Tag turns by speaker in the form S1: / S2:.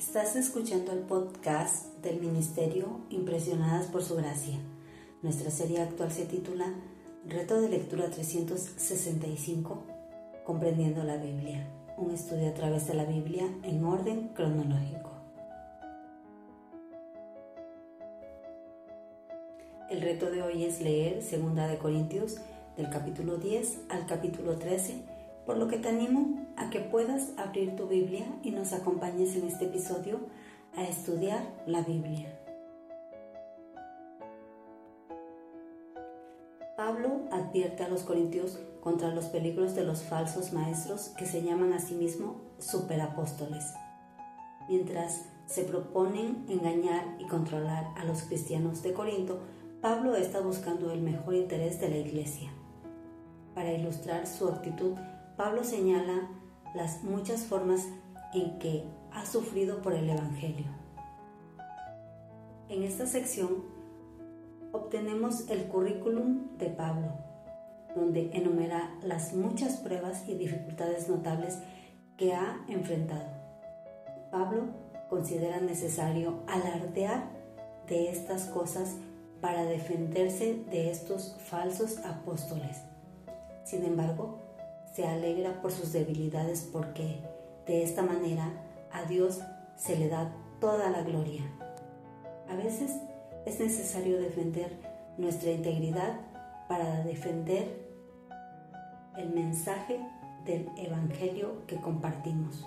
S1: Estás escuchando el podcast del Ministerio Impresionadas por Su Gracia. Nuestra serie actual se titula Reto de Lectura 365, Comprendiendo la Biblia, un estudio a través de la Biblia en orden cronológico. El reto de hoy es leer 2 de Corintios del capítulo 10 al capítulo 13, por lo que te animo a que puedas abrir tu Biblia y nos acompañes en este episodio a estudiar la Biblia. Pablo advierte a los corintios contra los peligros de los falsos maestros que se llaman a sí mismos superapóstoles. Mientras se proponen engañar y controlar a los cristianos de Corinto, Pablo está buscando el mejor interés de la iglesia. Para ilustrar su actitud, Pablo señala las muchas formas en que ha sufrido por el Evangelio. En esta sección obtenemos el currículum de Pablo, donde enumera las muchas pruebas y dificultades notables que ha enfrentado. Pablo considera necesario alardear de estas cosas para defenderse de estos falsos apóstoles. Sin embargo, se alegra por sus debilidades porque de esta manera a Dios se le da toda la gloria. A veces es necesario defender nuestra integridad para defender el mensaje del Evangelio que compartimos.